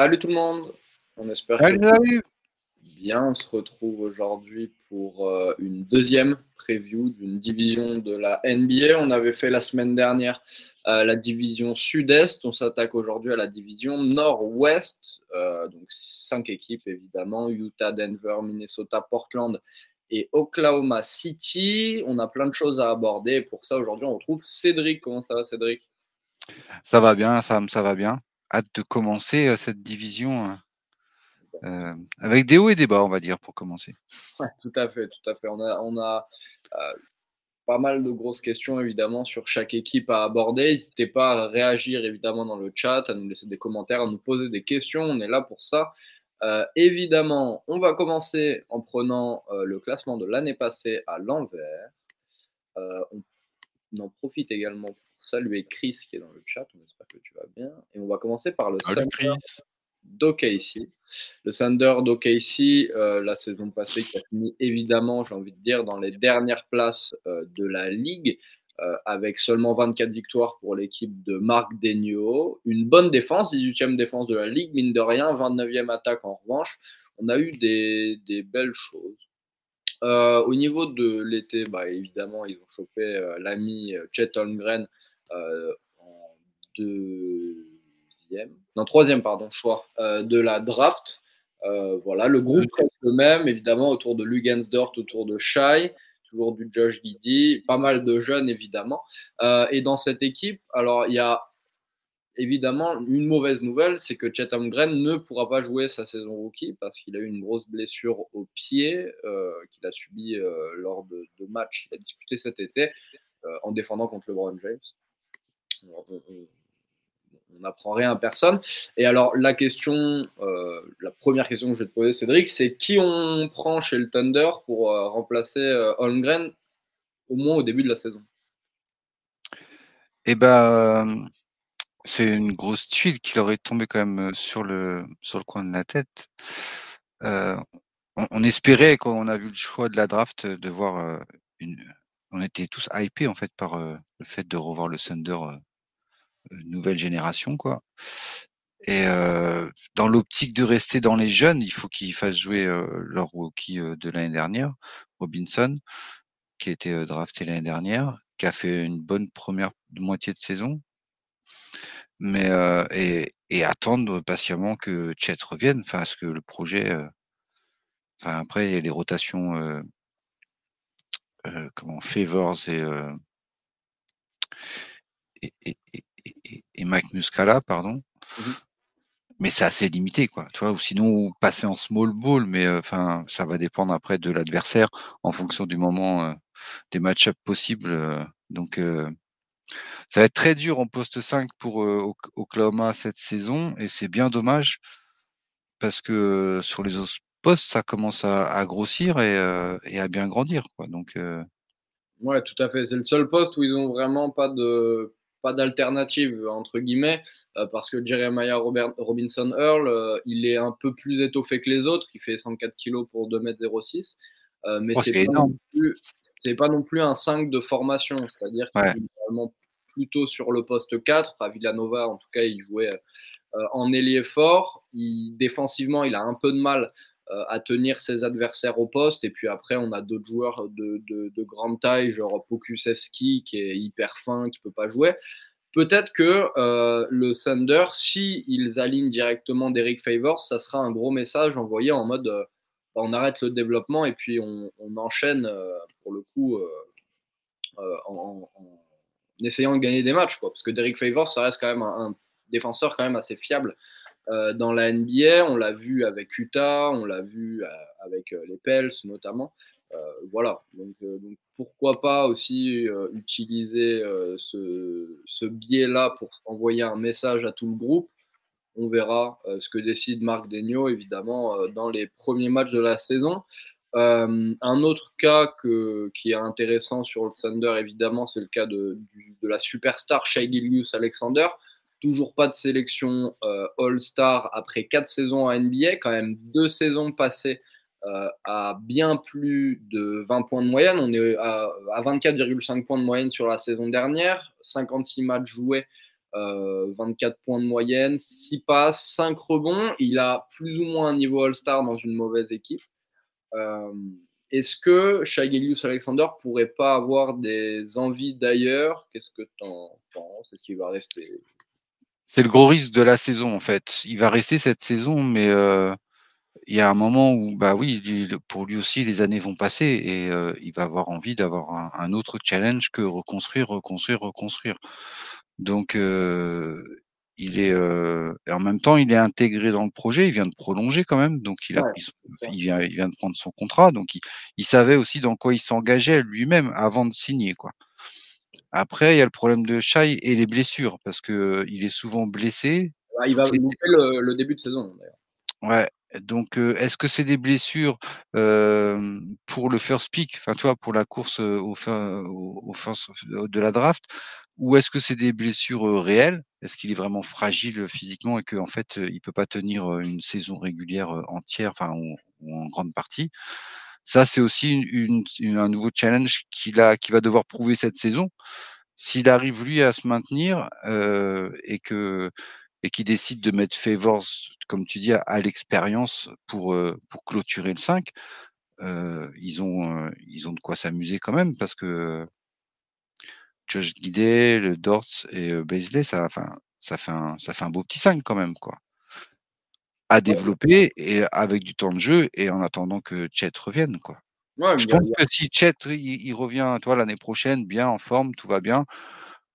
Salut tout le monde. On espère que bien. On se retrouve aujourd'hui pour euh, une deuxième preview d'une division de la NBA. On avait fait la semaine dernière euh, la division sud-est. On s'attaque aujourd'hui à la division nord-ouest. Euh, donc cinq équipes évidemment Utah, Denver, Minnesota, Portland et Oklahoma City. On a plein de choses à aborder. pour ça, aujourd'hui, on retrouve Cédric. Comment ça va, Cédric? Ça va bien, Sam, ça va bien hâte de commencer cette division euh, avec des hauts et des bas, on va dire, pour commencer. tout à fait, tout à fait. On a, on a euh, pas mal de grosses questions, évidemment, sur chaque équipe à aborder. N'hésitez pas à réagir, évidemment, dans le chat, à nous laisser des commentaires, à nous poser des questions. On est là pour ça. Euh, évidemment, on va commencer en prenant le classement de l'année passée à l'envers. on, en profite également saluer Chris qui est dans le chat. On espère que tu vas bien. Et on va commencer par le Thunder d'OKC. Le Thunder d'OKC, euh, la saison passée, qui a fini évidemment, j'ai envie de dire, dans les dernières places euh, de la ligue. Euh, avec seulement 24 victoires pour l'équipe de Marc Degno. Une bonne défense, 18e défense de la ligue, mine de rien, 29e attaque en revanche. On a eu des, des belles choses. au niveau de l'été, bah, évidemment, ils ont chopé l'ami Chet Holmgren euh, en deuxième, non troisième pardon choix euh, de la draft. Euh, voilà, le groupe reste le même, évidemment, autour de Lugensdorf, autour de Shai, toujours du Josh Giddy, pas mal de jeunes, évidemment. et dans cette équipe, alors, il y a évidemment une mauvaise nouvelle, c'est que Chatham Green ne pourra pas jouer sa saison rookie parce qu'il a eu une grosse blessure au pied qu'il a subi lors de, de matchs qu'il a disputé cet été en défendant contre LeBron James on n'apprend rien à personne. Et alors, la question, euh, la première question que je vais te poser, Cédric, c'est qui on prend chez le Thunder pour euh, remplacer euh, Holmgren au moins au début de la saison? Eh ben, c'est une grosse tuile qui aurait tombé quand même sur le, sur le coin de la tête. on, espérait, quand on a vu le choix de la draft, de voir une. On était tous hypés en fait par le fait de revoir le Thunder nouvelle génération, quoi. Et dans l'optique de rester dans les jeunes, il faut qu'ils fassent jouer leur rookie de l'année dernière, Robinson, qui a été drafté l'année dernière, qui a fait une bonne première moitié de saison. Mais et, attendre patiemment que Chet revienne, enfin, parce que le projet, enfin après il y a les rotations, comment Favors et, Mike Muscala, pardon. Mmh mais c'est assez limité, quoi. Tu vois, ou sinon passer en small ball, mais enfin, ça va dépendre après de l'adversaire en fonction du moment des match-ups possibles. donc, ça va être très dur en poste 5 pour Oklahoma cette saison, et c'est bien dommage parce que sur les autres postes, ça commence à, grossir et, à bien grandir, quoi. Donc, ouais, tout à fait. C'est le seul poste où ils ont vraiment pas de pas d'alternative entre guillemets euh, parce que Jeremiah Robinson Earl euh, il est un peu plus étoffé que les autres. Il fait 104 kg pour 2m06 euh, mais oh, c'est pas, pas, non plus un 5 de formation. C'est-à-dire qu'il est vraiment plutôt sur le poste 4 à Villanova en tout cas il jouait en ailier fort. Il, défensivement il a un peu de mal à tenir ses adversaires au poste. Et puis après, on a d'autres joueurs de, de, grande taille, genre Pokusevski, qui est hyper fin, qui peut pas jouer. Peut-être que euh, le Thunder, si ils alignent directement Derek Favors, ça sera un gros message envoyé en mode euh, bah, on arrête le développement et puis on, enchaîne pour le coup en, essayant de gagner des matchs. Quoi. Parce que Derek Favors, ça reste quand même un défenseur quand même assez fiable euh, dans la NBA, on l'a vu avec Utah, on l'a vu euh, avec euh, les Pels notamment. voilà, donc, pourquoi pas aussi utiliser ce, biais-là pour envoyer un message à tout le groupe. On verra ce que décide Marc Degno, évidemment, dans les premiers matchs de la saison. un autre cas qui est intéressant sur le Thunder, évidemment, c'est le cas de, la superstar Shai Gilgius Alexander. Toujours pas de sélection euh, All-Star après quatre saisons à NBA, quand même deux saisons passées euh, à bien plus de 20 points de moyenne. On est à, 24,5 points de moyenne sur la saison dernière, 56 matchs joués 24 points de moyenne, 6 passes, 5 rebonds. Il a plus ou moins un niveau All-Star dans une mauvaise équipe. Est-ce que Shai Alexander pourrait pas avoir des envies d'ailleurs? Qu'est-ce que tu en penses? Est-ce qu'il va rester C'est le gros risque de la saison en fait. Il va rester cette saison, mais euh, il y a un moment où, bah oui, pour lui aussi, les années vont passer et euh, il va avoir envie d'avoir un, autre challenge que reconstruire, reconstruire, reconstruire. Donc, euh, il est euh, en même temps, il est intégré dans le projet. Il vient de prolonger quand même, donc il a il vient, il vient de prendre son contrat, donc il, savait aussi dans quoi il s'engageait lui-même avant de signer, quoi. Après, il y a le problème de Shai et les blessures, parce que il est souvent blessé. il va louper le, le, début de saison, d'ailleurs. Ouais, donc, est-ce que c'est des blessures pour le first pick, enfin, toi, pour la course au, fin, au, de la draft, ou est-ce que c'est des blessures réelles? Est-ce qu'il est vraiment fragile physiquement et qu'en en fait, il peut pas tenir une saison régulière entière, enfin, ou, en grande partie? Ça, c'est aussi un nouveau challenge qu'il va devoir prouver cette saison. S'il arrive lui à se maintenir et que et qui décide de mettre Favors, comme tu dis, à, l'expérience pour, pour clôturer le 5, ils, ont, ils ont de quoi s'amuser quand même parce que Josh Guidé, le Dortz et Baisley, ça, enfin, ça, fait un, ça fait un beau petit 5 quand même. quoi à développer et avec du temps de jeu et en attendant que Chet revienne quoi. je pense que si Chet il, revient toi l'année prochaine bien en forme, tout va bien,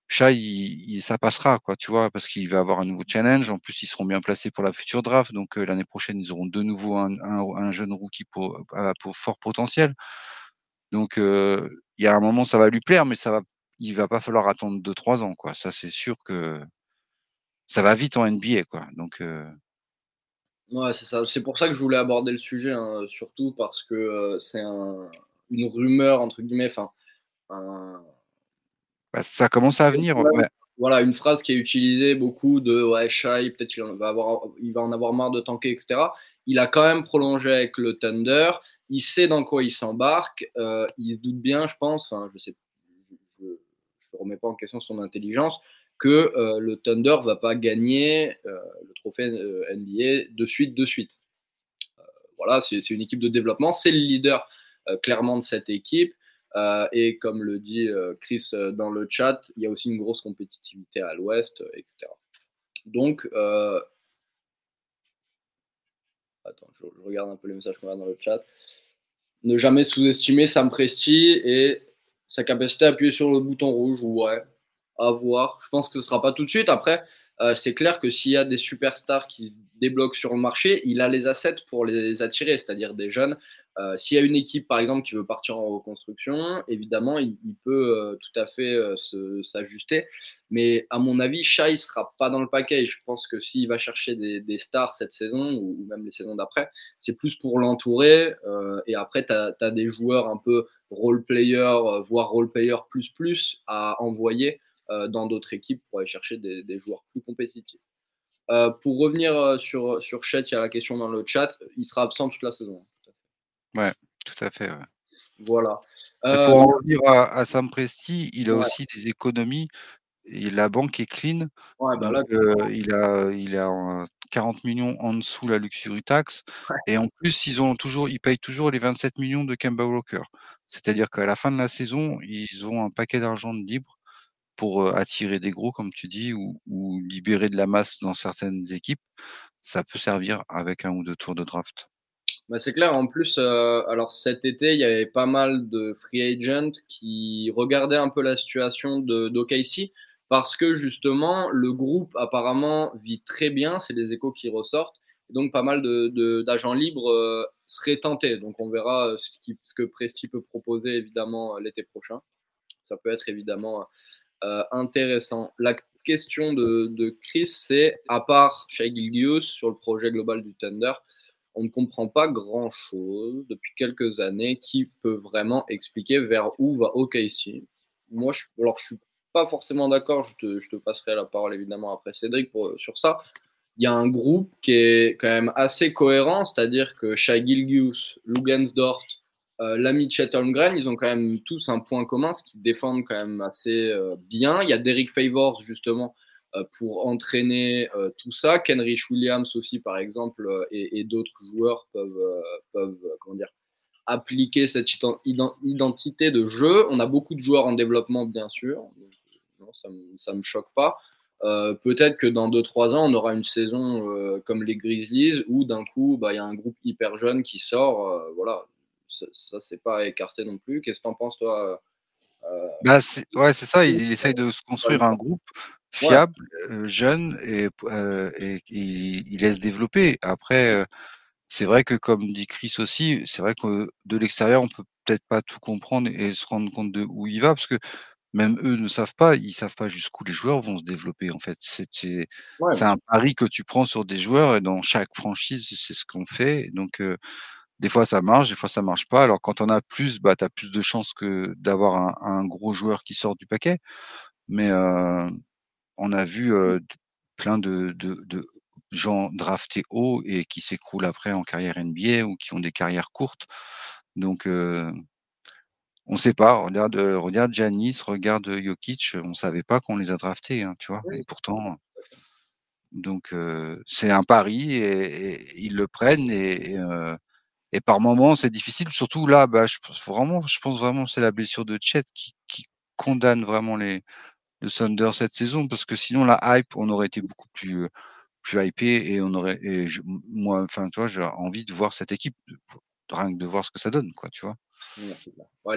Chat, il, ça passera, quoi, tu vois, parce qu'il va avoir un nouveau challenge. En plus, ils seront bien placés pour la future draft. Donc, l'année prochaine, ils auront de nouveau un, un, jeune rookie pour, pour, fort potentiel. Donc, il y a un moment, ça va lui plaire, mais ça va, il va pas falloir attendre 2-3 ans, quoi. Ça, c'est sûr que ça va vite en NBA, quoi. Donc, Ouais, c'est ça. C'est pour ça que je voulais aborder le sujet, hein, surtout parce que c'est un, une rumeur, entre guillemets, enfin, un bah, ça commence à venir. Voilà, une phrase qui est utilisée beaucoup de ouais, Shai, peut-être qu'il va, avoir, il va en avoir marre de tanker, etc. Il a quand même prolongé avec le Thunder. Il sait dans quoi il s'embarque. Euh, il se doute bien, je pense, enfin, je sais, je ne remets pas en question son intelligence, que euh, le Thunder va pas gagner euh, le trophée NBA de suite, de suite. voilà, c'est une équipe de développement. C'est le leader clairement de cette équipe. Euh, et comme le dit euh, Chris euh, dans le chat, il y a aussi une grosse compétitivité à l'ouest, etc. Donc, attends, je, regarde un peu les messages qu'on a dans le chat. Ne jamais sous-estimer Sam Presti et sa capacité à appuyer sur le bouton rouge. Ouais, à. Je pense que ce ne sera pas tout de suite. Après, c'est clair que s'il y a des superstars qui débloquent sur le marché, il a les assets pour les attirer, c'est-à-dire des jeunes euh, s'il y a une équipe, par exemple, qui veut partir en reconstruction, évidemment, il, peut euh, tout à fait euh, s'ajuster. Mais à mon avis, Shai ne sera pas dans le paquet. Je pense que s'il va chercher des, stars cette saison, ou, même les saisons d'après, c'est plus pour l'entourer. et après, tu as, des joueurs un peu role-player, voire role-player plus plus à envoyer dans d'autres équipes pour aller chercher des, joueurs plus compétitifs. pour revenir sur, sur Chet, il y a la question dans le chat. Il sera absent toute la saison. Ouais, tout à fait. Voilà. pour en euh, revenir à, Sam Presti, il a aussi des économies. Et la banque est clean. Bah euh, il a, il a 40 millions en dessous la luxury tax. Et en plus, ils ont toujours, ils payent toujours les 27 millions de Kemba Walker. C'est-à-dire qu'à la fin de la saison, ils ont un paquet d'argent de libre pour attirer des gros, comme tu dis, ou, libérer de la masse dans certaines équipes. Ça peut servir avec un ou deux tours de draft. Bah, c'est clair. En plus, alors cet été, il y avait pas mal de free agents qui regardaient un peu la situation de d'OKC parce que justement, le groupe apparemment vit très bien. C'est des échos qui ressortent. donc, pas mal de, d'agents libres euh, seraient tentés. Donc, on verra ce, qui, ce que Presti peut proposer évidemment l'été prochain. Ça peut être évidemment intéressant. La question de, Chris, c'est à part Shai Gilgius sur le projet global du Thunder on ne comprend pas grand-chose depuis quelques années qui peut vraiment expliquer vers où va OKC. Moi, je, alors je suis pas forcément d'accord, je te, passerai la parole évidemment après Cédric pour, sur ça. Il y a un groupe qui est quand même assez cohérent, c'est-à-dire que Shai Gilgius, Lugensdort, euh, l'ami Chet Holmgren, ils ont quand même tous un point commun, ce qu'ils défendent quand même assez euh, bien. Il y a Derek Favors, justement, pour entraîner tout ça. Kenrich Williams aussi, par exemple, et, d'autres joueurs peuvent, comment dire, appliquer cette identité de jeu. On a beaucoup de joueurs en développement, bien sûr. ça ne me, choque pas. Euh, peut-être que dans 2-3 ans, on aura une saison euh, comme les Grizzlies où d'un coup, bah, il y a un groupe hyper jeune qui sort. Euh, voilà, ça, c'est pas écarté non plus. Qu'est-ce que tu en penses, toi bah, Ouais, c'est ça. Il, essaye de se construire un groupe fiable, jeune, et, et, il, laisse développer. Après, c'est vrai que comme dit Chris aussi, c'est vrai que de l'extérieur, on peut peut-être pas tout comprendre et se rendre compte de où il va, parce que même eux ne savent pas, ils savent pas jusqu'où les joueurs vont se développer en fait. C'est c'est un pari que tu prends sur des joueurs et dans chaque franchise, c'est ce qu'on fait. Donc des fois ça marche, des fois ça marche pas. Alors quand on a plus, bah tu as plus de chances que d'avoir un, gros joueur qui sort du paquet. Mais on a vu plein de, de, de gens draftés haut et qui s'écroulent après en carrière NBA ou qui ont des carrières courtes. Donc, euh, on ne sait pas. Regarde, regarde Giannis, regarde Jokic. On ne savait pas qu'on les a draftés, hein, tu vois. Et pourtant, donc c'est un pari et, ils le prennent et, et par moments c'est difficile. Surtout là, bah, je pense vraiment, je pense vraiment c'est la blessure de Chet qui, condamne vraiment les le Thunder cette saison parce que sinon la hype on aurait été beaucoup plus plus hypé et on aurait et moi enfin tu vois j'ai envie de voir cette équipe rien que de voir ce que ça donne quoi tu vois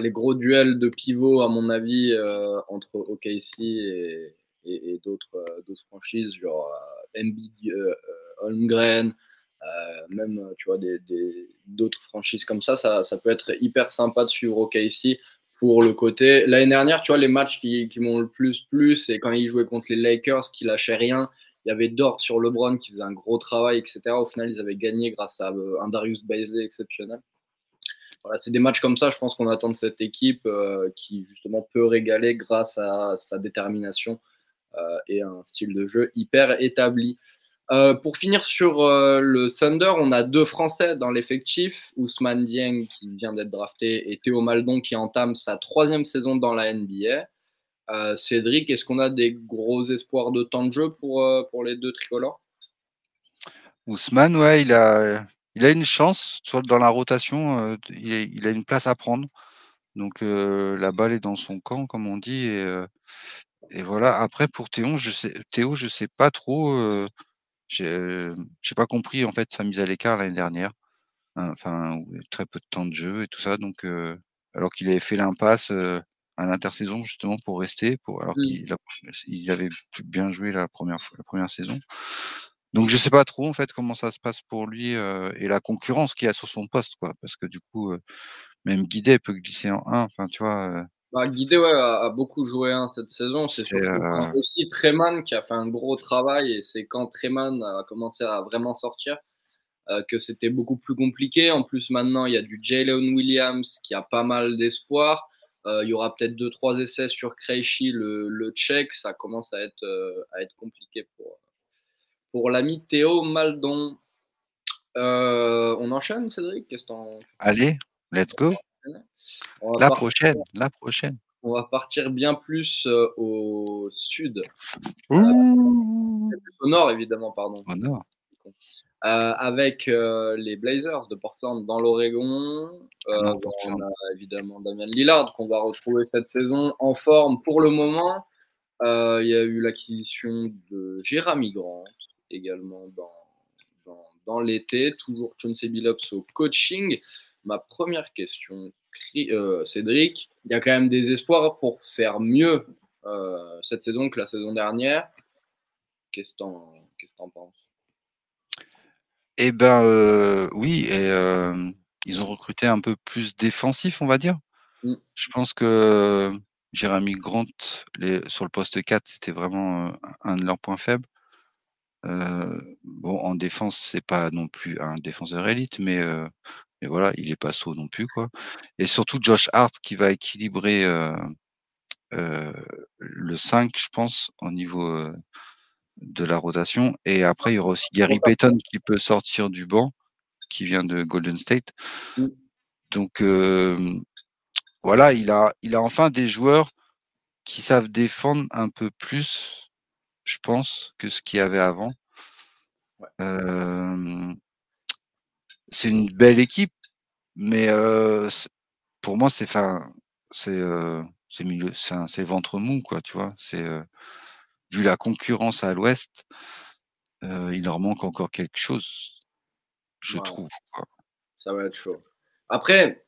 les gros duels de pivot à mon avis euh, entre OKC et, et, d'autres euh, d'autres franchises genre euh, euh Holmgren même tu vois d'autres franchises comme ça, ça peut être hyper sympa de suivre OKC pour le côté l'année dernière tu vois les matchs qui, m'ont le plus plu c'est quand ils jouaient contre les Lakers qui lâchaient rien il y avait Dort sur LeBron qui faisait un gros travail, etc. Au final, ils avaient gagné grâce à euh, un Darius Bailey exceptionnel. Voilà, c'est des matchs comme ça, je pense qu'on attend de cette équipe euh, qui justement peut régaler grâce à sa détermination euh, et un style de jeu hyper établi. Pour finir sur le Thunder, on a deux Français dans l'effectif, Ousmane Dieng qui vient d'être drafté et Théo Maldon qui entame sa troisième saison dans la NBA. Euh, Cédric, est-ce qu'on a des gros espoirs de temps de jeu pour, euh, pour les deux tricolores? Ousmane, ouais, il a, il a une chance dans la rotation. Euh, il, a une place à prendre. Donc la balle est dans son camp, comme on dit. Et, voilà. Après, pour Théo, je sais, Théo, je sais pas trop. J'ai pas compris en fait sa mise à l'écart l'année dernière. Hein, enfin, très peu de temps de jeu et tout ça. Donc, alors qu'il avait fait l'impasse à l'intersaison justement pour rester, pour, alors mmh. qu'il avait bien joué la première, la première saison. Donc je sais pas trop en fait comment ça se passe pour lui euh, et la concurrence qu'il y a sur son poste quoi, parce que du coup euh, même Guidé peut glisser en 1, enfin tu vois. Euh bah, Guidé ouais, a, beaucoup joué hein, cette saison, c'est surtout aussi Treman qui a fait un gros travail et c'est quand Treman a commencé à vraiment sortir que c'était beaucoup plus compliqué. En plus maintenant il y a du Jalen Williams qui a pas mal d'espoir. Euh, il y aura peut-être deux trois essais sur Krejci, le, le tchèque. Ça commence à être, euh, à être compliqué pour, pour l'ami Théo Maldon. Euh, on enchaîne, Cédric? Allez, let's go. La prochaine, la prochaine. On va partir bien plus au sud. au nord, évidemment, pardon. Au nord. Euh, avec euh, les Blazers de Portland dans l'Oregon. Euh, on a évidemment Damien Lillard qu'on va retrouver cette saison en forme pour le moment. Il y a eu l'acquisition de Jeremy Grant également dans, dans, dans l'été. Toujours Chauncey Billups au coaching. Ma première question, Cédric, il y a quand même des espoirs pour faire mieux cette saison que la saison dernière. Qu'est-ce que tu en penses? Eh ben, oui et ils ont recruté un peu plus défensif, on va dire. Mmh. Je pense que Jérémy Grant, les sur le poste 4, c'était vraiment, un de leurs points faibles. bon, en défense, c'est pas non plus un défenseur élite, mais mais voilà, il est pas sot non plus, quoi et surtout Josh Hart qui va équilibrer, le 5, je pense, au niveau, de la rotation. Et après, il y aura aussi Gary Payton qui peut sortir du banc, qui vient de Golden State. Mmh. Donc voilà, il a, il a enfin des joueurs qui savent défendre un peu plus. je pense, que ce qu'il y avait avant. C'est une belle équipe, mais pour moi, c'est enfin, c'est c'est milieu, c'est ventre mou, quoi, tu vois. C'est vu la concurrence à l'Ouest, il leur manque encore quelque chose, je trouve. Ça va être chaud. Après,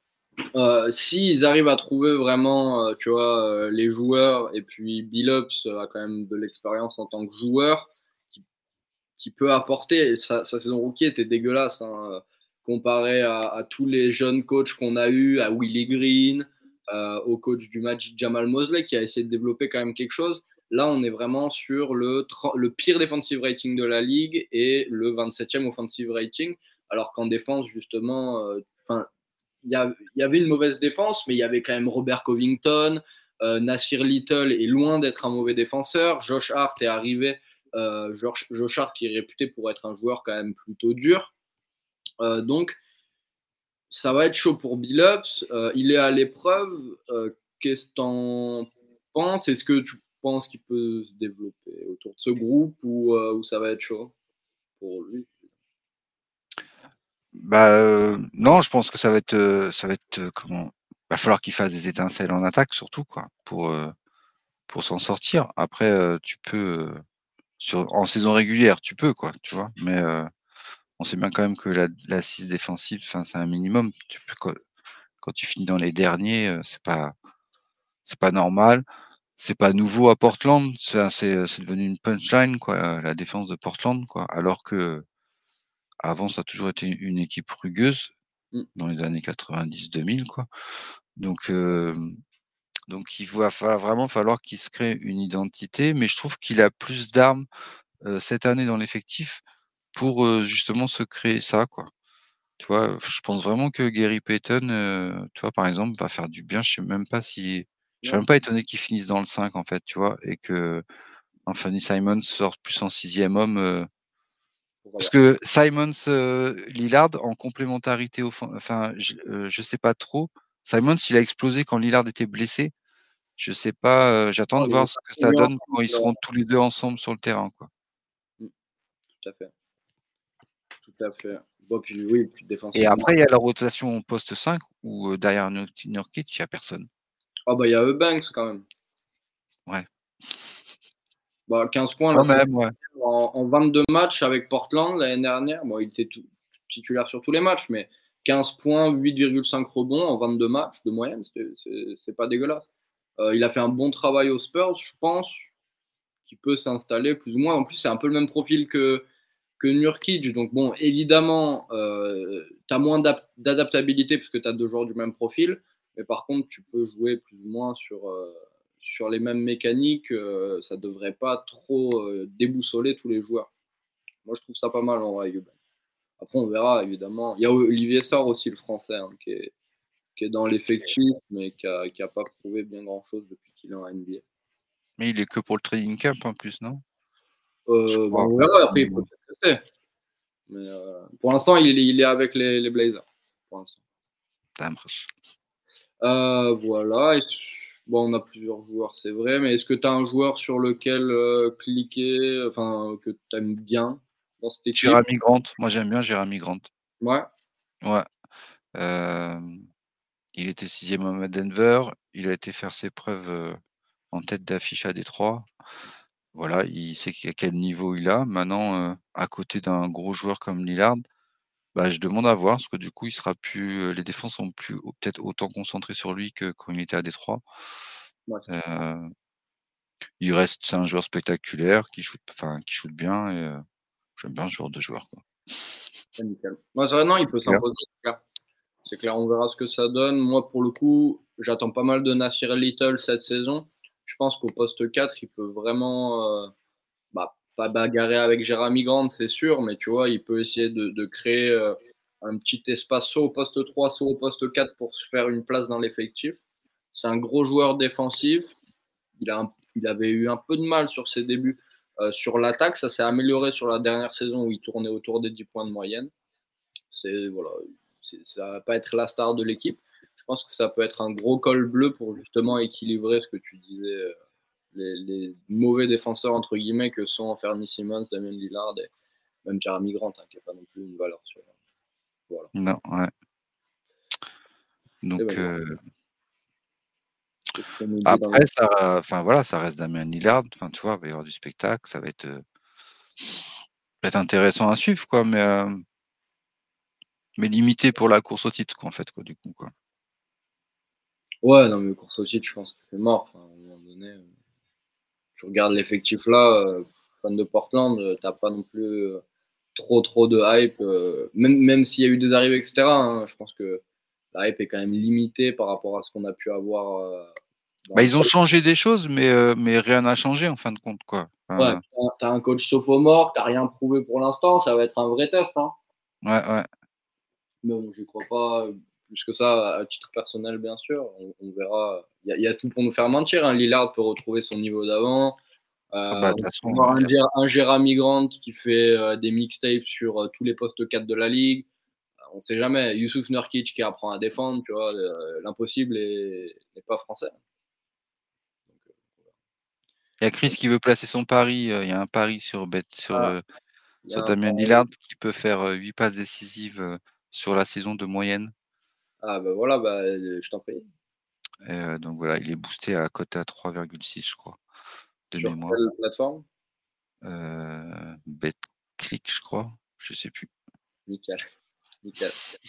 s'ils arrivent à trouver vraiment, tu vois, les joueurs, et puis Billups a quand même de l'expérience en tant que joueur, qui, peut apporter, sa, saison rookie était dégueulasse, hein, comparé à, tous les jeunes coachs qu'on a eu, à Willie Green, au coach du Magic Jamal Mosley, qui a essayé de développer quand même quelque chose. Là, on est vraiment sur le, pire defensive rating de la ligue et le 27e offensive rating, alors qu'en défense, justement, enfin, il y, avait une mauvaise défense, mais il y avait quand même Robert Covington, euh, Nasir Little est loin d'être un mauvais défenseur, Josh Hart est arrivé, euh, Josh, Hart qui est réputé pour être un joueur quand même plutôt dur. Euh, donc, ça va être chaud pour Billups. il est à l'épreuve. Qu'est-ce que tu en penses? Est-ce que tu penses qu'il peut se développer autour de ce groupe ou, ou ça va être chaud pour lui? Bah, non, je pense que ça va être, ça va être, comment va falloir qu'il fasse des étincelles en attaque surtout quoi, pour, pour s'en sortir. Après, tu peux, sur en saison régulière, tu peux quoi, tu vois? Mais, on sait bien quand même que la l'assise défensive, enfin, c'est un minimum. Tu peux quand tu finis dans les derniers, c'est pas c'est pas normal. C'est pas nouveau à Portland, c'est c'est devenu une punchline quoi, la défense de Portland quoi, alors que avant, ça a toujours été une équipe rugueuse mmh. dans les années 90-2000, quoi. Donc, donc il va falloir, vraiment falloir qu'il se crée une identité, mais je trouve qu'il a plus d'armes cette année dans l'effectif pour justement se créer ça, quoi. Tu vois, je pense vraiment que Gary Payton, tu vois, par exemple, va faire du bien. Je sais même pas si, je suis même pas étonné qu'il finisse dans le 5 en fait, tu vois, et que Anthony Simon sorte plus en sixième homme parce que Simons euh, Lillard en complémentarité, enfin, je, ne euh, sais pas trop. Simons, il a explosé quand Lillard était blessé. Je sais pas. Euh, j'attends ah, de voir ce que ça donne quand ils seront tous les deux ensemble sur le terrain, quoi. Mmh. Tout à fait. Tout à fait. Bon, puis, oui, puis Et après, il y a la rotation poste 5 où derrière Nurkic, il n'y a personne. Ah bah il y a Eubanks quand même. Ouais. 15 bah, points en, 22 matchs avec Portland l'année dernière. Bon, il était titulaire sur tous les matchs, mais 15 points, 8,5 rebonds en 22 matchs de moyenne, c'est pas dégueulasse. Euh, il a fait un bon travail aux Spurs, je pense, qui peut s'installer plus ou moins. En plus, c'est un peu le même profil que, que Nurkic. Donc, bon, évidemment, euh, tu as moins d'adaptabilité puisque tu as deux joueurs du même profil. Mais par contre, tu peux jouer plus ou moins sur, euh, sur les mêmes mécaniques, euh, ça devrait pas trop euh, déboussoler tous les joueurs. Moi, je trouve ça pas mal en vrai, Après, on verra, évidemment. Il y a Olivier Sarr aussi, le français, hein, qui, est, qui, est, dans l'effectif, mais qui n'a pas prouvé bien grand-chose depuis qu'il est en NBA. Mais il est que pour le trading camp en plus, non? Euh, bah, On verra, après, il peut Mais pour l'instant, il, il, est avec les, les Blazers. Pour l'instant. voilà. Bon, on a plusieurs joueurs, c'est vrai, mais est-ce que tu as un joueur sur lequel euh, cliquer, enfin, que tu aimes bien dans cette équipe? Jérémy Grant, moi j'aime bien Jérémy Grant. Ouais. Ouais. Euh, il était sixième homme à Denver, il a été faire ses preuves euh, en tête d'affiche à Détroit. Voilà, il sait à quel niveau il a. Maintenant, à côté d'un gros joueur comme Lillard, bah, je demande à voir, parce que du coup, il sera plus, les défenses sont plus peut-être autant concentrées sur lui que quand il était à Détroit. il reste, c'est un joueur spectaculaire qui shoot, enfin, qui shoot bien et j'aime bien ce genre de joueur. Quoi. C'est nickel. non, il peut s'imposer. C'est clair, on verra ce que ça donne. Moi, pour le coup, j'attends pas mal de Nasir Little cette saison. Je pense qu'au poste 4, il peut vraiment bah, pas bagarrer avec Jérémy Grant, c'est sûr, mais tu vois, il peut essayer de, créer euh, un petit espace soit au poste 3, soit au poste 4 pour se faire une place dans l'effectif. C'est un gros joueur défensif. Il, a il avait eu un peu de mal sur ses débuts euh, sur l'attaque. Ça s'est amélioré sur la dernière saison où il tournait autour des 10 points de moyenne. C'est voilà, ça va pas être la star de l'équipe. Je pense que ça peut être un gros col bleu pour justement équilibrer ce que tu disais, euh, les, mauvais défenseurs entre guillemets que sont Anthony Simmons, Damien Lillard et même Jeremy Grant, hein, qui n'est pas non plus une valeur sur. Voilà. Non, ouais. Donc. Euh, après, ça, enfin voilà, ça reste Damien Lillard. Enfin, tu vois, il va y avoir du spectacle, ça va être, euh, être intéressant à suivre, quoi. Mais, mais limité pour la course au titre, quoi, en fait, quoi, du coup, quoi. Ouais, non, mais course au titre, je pense que c'est mort. Enfin, à un moment donné, tu regardes l'effectif là, fan de Portland, t'as pas non plus trop trop de hype. même même s'il y a eu des arrivées, etc. Hein, je pense que la hype est quand même limitée par rapport à ce qu'on a pu avoir. Euh, bah, ils ont changé des choses, mais, euh, mais rien n'a changé en fin de compte. Quoi. ouais, t'as un coach sophomore, t'as rien prouvé pour l'instant, ça va être un vrai test. Hein. Ouais, ouais. Mais bon, je crois pas plus que ça à titre personnel, bien sûr. On, verra. Il y, a tout pour nous faire mentir. Hein. Lillard peut retrouver son niveau d'avant. Euh, ah bah, un, un Jérémy Grant qui fait des mixtapes sur tous les postes 4 de la ligue on sait jamais. Youssouf Nurkic qui apprend à défendre, tu vois, l'impossible n'est pas français. il y a Chris qui veut placer son pari. Euh, il y a un pari sur, sur, ah, euh, Damien Lillard qui peut faire 8 euh, passes décisives sur la saison de moyenne. Ah bah voilà, bah, je t'en prie. donc voilà, il est boosté à côté à 3,6, je crois. De sur quelle plateforme? BetClick, je crois. Je sais plus. Nickel.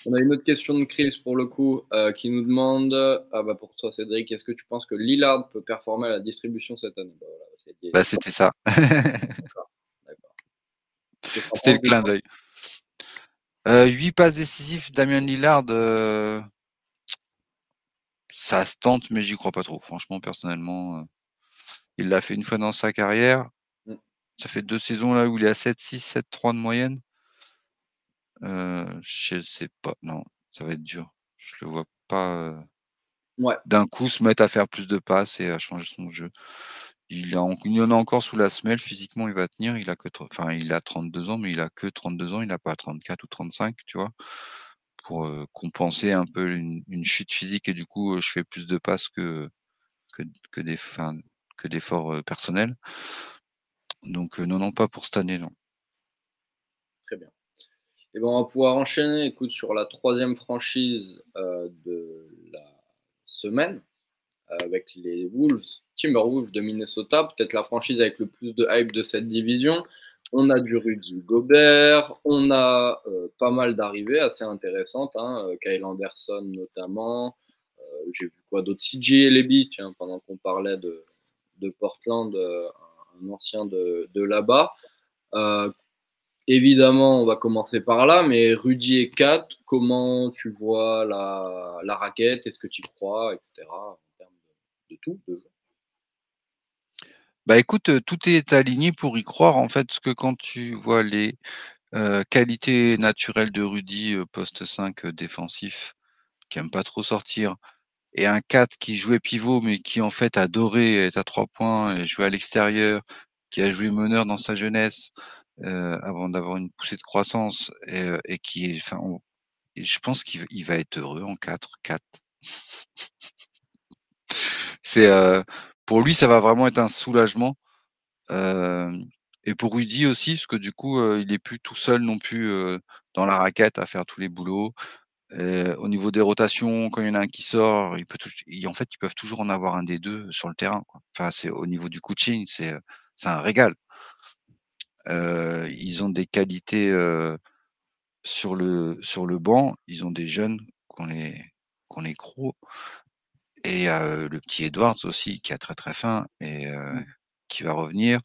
On a une autre question de Chris pour le coup euh, qui nous demande ah bah pour toi Cédric, est-ce que tu penses que Lillard peut performer à la distribution cette année? Bah, bah c'était ça. C'était le clin d'œil. 8 euh, passes décisives, Damien Lillard, euh, ça se tente, mais j'y crois pas trop. Franchement, personnellement, il l'a fait une fois dans sa carrière. Mm. Ça fait deux saisons là où il est à 7-6, 7-3 de moyenne. Euh, je sais pas, non, ça va être dur. Je le vois pas ouais. d'un coup se mettre à faire plus de passes et à changer son jeu. Il, y en a encore sous la semelle, physiquement il va tenir, il a que enfin il a 32 ans, mais il a que 32 ans, il n'a pas 34 ou 35, tu vois, pour compenser un peu une, chute physique et du coup je fais plus de passes que, d'efforts personnels. Donc non, non, pas pour cette année, non. Très bien. Et ben, on va pouvoir enchaîner écoute, sur la troisième franchise euh, de la semaine euh, avec les Wolves, Timberwolves de Minnesota, peut-être la franchise avec le plus de hype de cette division. On a du Rudy Gobert, on a euh, pas mal d'arrivées assez intéressantes, hein, Kyle Anderson notamment. J'ai vu quoi d'autre? CJ Eleby, tiens, pendant qu'on parlait de, de Portland, un ancien de, de là-bas. Évidemment, on va commencer par là, mais Rudy et Kat, comment tu vois la, raquette? Est-ce que tu crois, etc. De, tout Bah écoute, euh, tout est aligné pour y croire en fait, parce que quand tu vois les euh, qualités naturelles de Rudy, euh, poste 5 défensif, qui aime pas trop sortir, et un 4 qui jouait pivot, mais qui en fait adorait être à trois points et jouer à l'extérieur, qui a joué meneur dans sa jeunesse, avant d'avoir une poussée de croissance et, qui est, enfin, je pense qu'il va être heureux en 4, 4. C'est euh, pour lui, ça va vraiment être un soulagement. et pour Rudy aussi, parce que du coup, il est plus tout seul non plus dans la raquette à faire tous les boulots. au niveau des rotations, quand il y en a un qui sort, en fait, ils peuvent toujours en avoir un des deux sur le terrain. Enfin, c'est au niveau du coaching, c'est c'est un régal ils ont des qualités sur le sur le banc. Ils ont des jeunes qu'on les qu'on les croit. Et le petit Edwards aussi qui a très très faim et qui va revenir.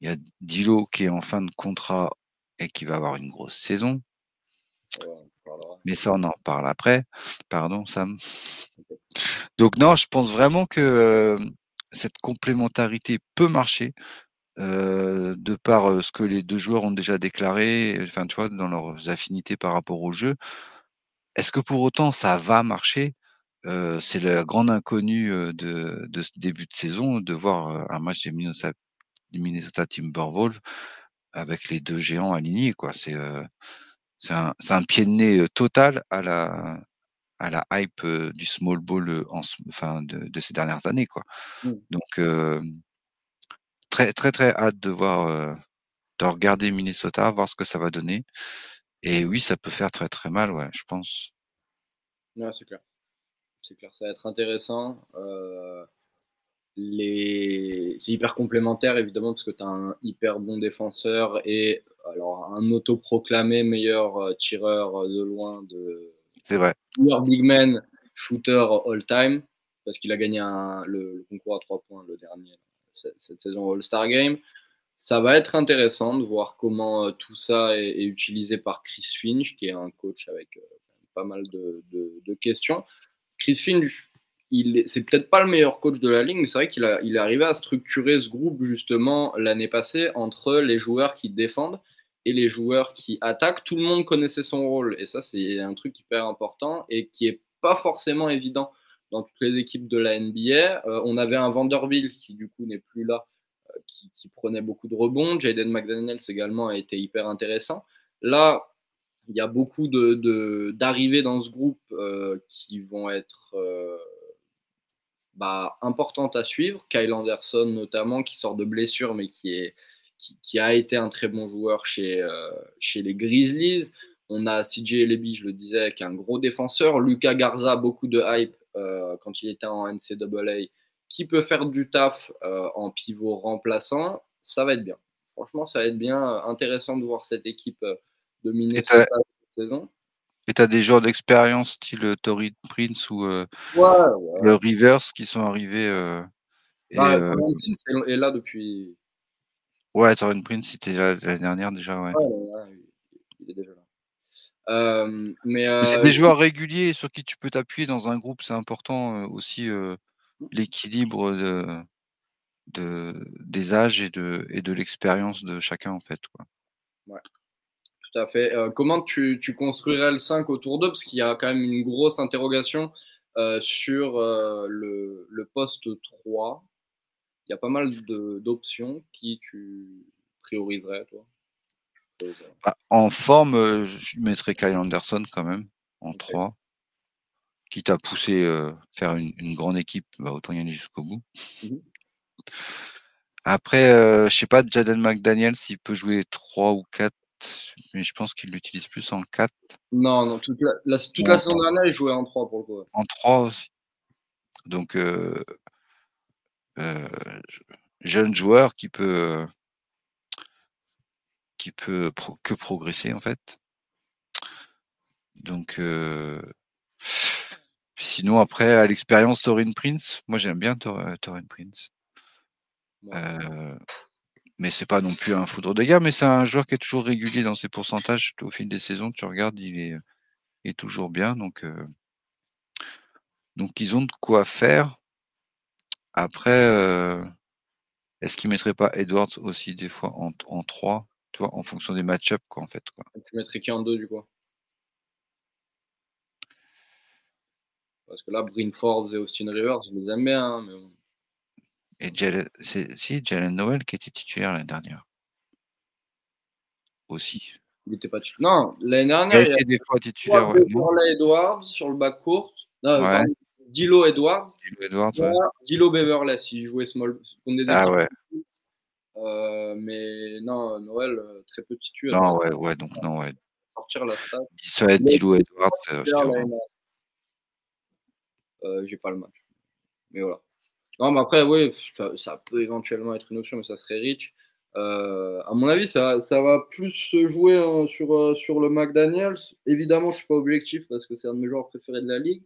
Il y a Dilo qui est en fin de contrat et qui va avoir une grosse saison. Mais ça, on en parle après. Pardon, Sam. Donc non, je pense vraiment que cette complémentarité peut marcher de par ce que les deux joueurs ont déjà déclaré, enfin, tu vois, dans leurs affinités par rapport au jeu. Est-ce que pour autant ça va marcher? C'est la grande inconnue de, de, ce début de saison, de voir un match des Minnesota, Minnesota Timberwolves avec les deux géants alignés. Quoi. C'est, c'est, un, c'est un pied de nez total à la, à la hype du small ball en, enfin, de, de ces dernières années. Quoi. Mmh. Donc, très, très, très hâte de voir, de regarder Minnesota, voir ce que ça va donner. Et oui, ça peut faire très, très mal, ouais, je pense. Ouais, c'est clair. C'est clair, ça va être intéressant. les... C'est hyper complémentaire, évidemment, parce que tu as un hyper bon défenseur et alors un autoproclamé meilleur tireur de loin de. C'est vrai. Meilleur big man shooter all-time, parce qu'il a gagné le, concours à trois points le dernier, cette, saison All-Star Game. Ça va être intéressant de voir comment euh, tout ça est, utilisé par Chris Finch, qui est un coach avec euh, pas mal de, questions. Chris Finch, c'est peut-être pas le meilleur coach de la ligue, mais c'est vrai qu'il il est arrivé à structurer ce groupe justement l'année passée entre les joueurs qui défendent et les joueurs qui attaquent. Tout le monde connaissait son rôle, et ça c'est un truc hyper important et qui est pas forcément évident dans toutes les équipes de la NBA. Euh, on avait un Vanderbilt qui du coup n'est plus là, euh, qui, prenait beaucoup de rebonds. Jaden McDaniels également a été hyper intéressant. Là, il y a beaucoup d'arrivées de, dans ce groupe euh, qui vont être bah, importantes à suivre. Kyle Anderson notamment, qui sort de blessure mais qui, est, qui, a été un très bon joueur chez, chez les Grizzlies. On a CJ Leby, je le disais, qui est un gros défenseur. Lucas Garza, beaucoup de hype euh, quand il était en NCAA, qui peut faire du taf euh, en pivot remplaçant. Ça va être bien. Franchement, ça va être bien intéressant de voir cette équipe euh, cette saison. Et tu as des joueurs d'expérience style Tory Prince ou le Rivers qui sont arrivés. et, bah, Prince est là depuis. Ouais, Torin Prince, c'était l'année dernière déjà. Ouais. il est déjà là. Euh, mais, c'est des joueurs réguliers sur qui tu peux t'appuyer dans un groupe. C'est important aussi mmh. l'équilibre de, des âges et de, et de l'expérience de chacun en fait. Quoi. Ouais, tout à fait. comment tu, tu, construirais le 5 autour d'eux? Parce qu'il y a quand même une grosse interrogation sur le, le, poste 3. Il y a pas mal d'options. Qui tu prioriserais, toi? Bah, en forme, euh, je mettrais Kyle Anderson quand même, en 3. Quitte à pousser, euh, faire une, grande équipe, bah, autant y aller jusqu'au bout. Mmh Après, euh, je sais pas, Jaden McDaniel, s'il peut jouer 3 ou 4, mais je pense qu'il l'utilise plus en 4. Non, non, toute la, toute la saison dernière, il jouait en 3 pour le coup. En 3 aussi. Donc, jeune joueur qui peut qui peut que progresser en fait. Donc sinon après à l'expérience Torin Prince, moi j'aime bien Torin Prince. Mais c'est pas non plus un foudre de guerre, mais c'est un joueur qui est toujours régulier dans ses pourcentages au fil des saisons. Tu regardes, il est, toujours bien. Donc, donc ils ont de quoi faire. Après, est-ce qu'ils mettraient pas Edwards aussi des fois en, en 3 en fonction des match-up, quoi, en fait. Quoi. Tu mettrais qui en deux, du coup? Parce que là, Bryn Forbes et Austin Rivers, je les aime bien. Hein, mais Et Jalen, si, Jalen Noel qui était titulaire l'année dernière. Aussi. Il n'était pas titulaire. Non, l'année dernière, il, y a des fois titulaire. Ouais, Edwards sur le bac court. Non, Dilo Edwards. Dilo Edwards, Dilo Beverley, il jouait small. ah ouais. Euh, mais non, Noël, euh, très petit tueur. Non, ouais, ouais, donc non, ouais. Sortir la stat. Ça va être Dilo Edwards. Euh, J'ai pas le match. Mais voilà. Non, mais après, oui, ça, peut éventuellement être une option, mais ça serait rich. Euh, à mon avis, ça, ça, va plus se jouer hein, sur, sur le McDaniels. Évidemment, je suis pas objectif parce que c'est un de mes joueurs préférés de la ligue.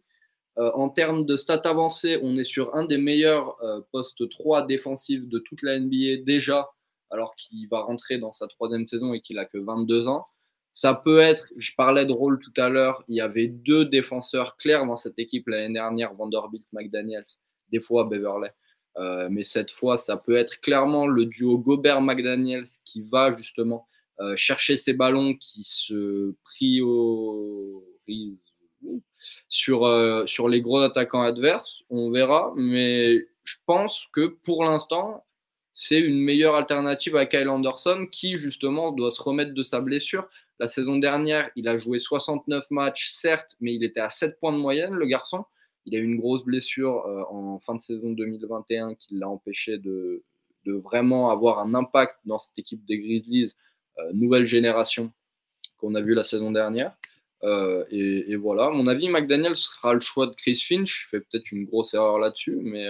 Euh, en termes de stats avancées, on est sur un des meilleurs euh, postes 3 défensifs de toute la NBA déjà, alors qu'il va rentrer dans sa troisième saison et qu'il a que 22 ans. Ça peut être, je parlais de rôle tout à l'heure, il y avait deux défenseurs clairs dans cette équipe l'année dernière, Vanderbilt, McDaniels, des fois Beverley. Euh, mais cette fois, ça peut être clairement le duo Gobert-McDaniels qui va justement chercher ses ballons, qui se priorise sur, euh, sur les gros attaquants adverses, on verra. Mais je pense que pour l'instant, c'est une meilleure alternative à Kyle Anderson qui, justement, doit se remettre de sa blessure. La saison dernière, il a joué 69 matchs, certes, mais il était à 7 points de moyenne, le garçon. Il a eu une grosse blessure euh, en fin de saison 2021 qui l'a empêché de, de vraiment avoir un impact dans cette équipe des Grizzlies, nouvelle génération qu'on a vu la saison dernière. et, voilà, à mon avis, McDaniel sera le choix de Chris Finch. Je fais peut-être une grosse erreur là-dessus, mais,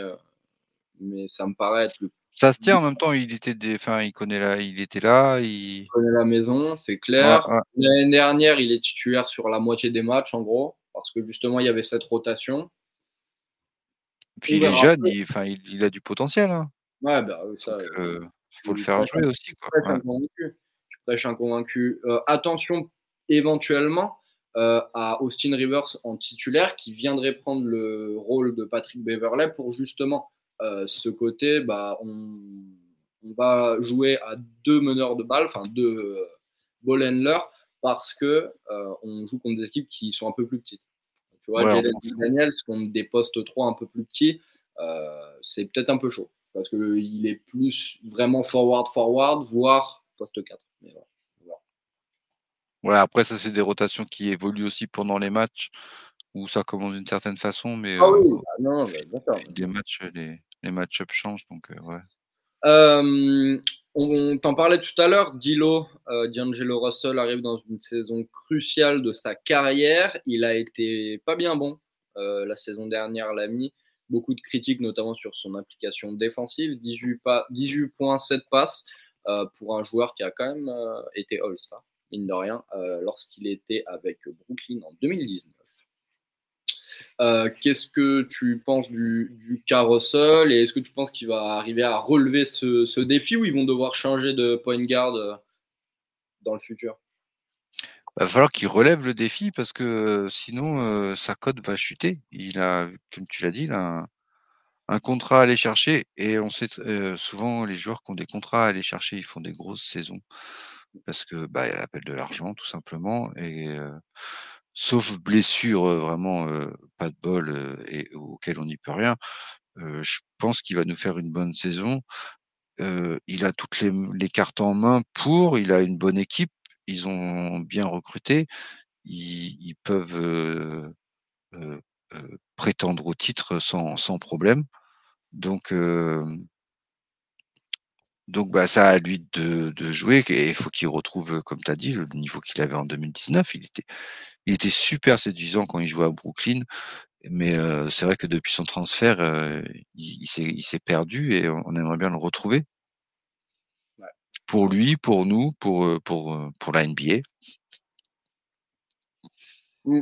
mais ça me paraît être le ça se tient en même temps, il était, des... enfin, il connaît la... il était là, il... connaît la maison, c'est clair. L'année dernière, il est titulaire sur la moitié des matchs, en gros, parce que justement, il y avait cette rotation. Puis il est jeune, il... A du potentiel. Hein. Ouais, bah, ça. Euh, il faut le faire jouer aussi. Quoi. Je prêche un convaincu. Euh, attention, éventuellement, euh, à Austin Rivers en titulaire qui viendrait prendre le rôle de Patrick Beverley pour justement euh, ce côté, bah, on, va jouer à deux meneurs de balles, enfin deux euh, ball handlers, parce que euh, on joue contre des équipes qui sont un peu plus petites. Tu vois, ouais, Daniels contre des postes 3 un peu plus petits, c'est peut-être un peu chaud parce qu'il est plus vraiment forward-forward, voire poste 4. Ouais, après, ça, c'est des rotations qui évoluent aussi pendant les matchs où ça commence d'une certaine façon, mais ah oui, bah non, d'accord. des matchs, les, les match-ups changent, donc ouais. On t'en parlait tout à l'heure, Dilo, D'Angelo Russell arrive dans une saison cruciale de sa carrière. Il a été pas bien bon la saison dernière, l'a mis. Beaucoup de critiques, notamment sur son application défensive. 18, pas, 18 points, 7 passes pour un joueur qui a quand même été All-Star, mine de rien, lorsqu'il était avec Brooklyn en 2019. Euh, qu'est-ce que tu penses du, du et est-ce que tu penses qu'il va arriver à relever ce, défi ou ils vont devoir changer de point guard euh, dans le futur? Il va falloir qu'il relève le défi parce que sinon euh, sa cote va chuter. Il a, comme tu l'as dit, un, contrat à aller chercher et on sait souvent les joueurs qui ont des contrats à aller chercher, ils font des grosses saisons parce que bah, il appelle de l'argent tout simplement et sauf blessure vraiment pas de bol et auquel on n'y peut rien. je pense qu'il va nous faire une bonne saison. il a toutes les, cartes en main pour. Il a une bonne équipe. Ils ont bien recruté. Ils, peuvent prétendre au titre sans, sans problème. Donc, donc, bah, ça à lui de, de jouer et il faut qu'il retrouve, comme tu as dit, le niveau qu'il avait en 2019. Il était, il était super séduisant quand il jouait à Brooklyn, mais c'est vrai que depuis son transfert, il, il s'est perdu et on aimerait bien le retrouver. Pour lui, pour nous, pour, pour, pour la NBA. Mmh.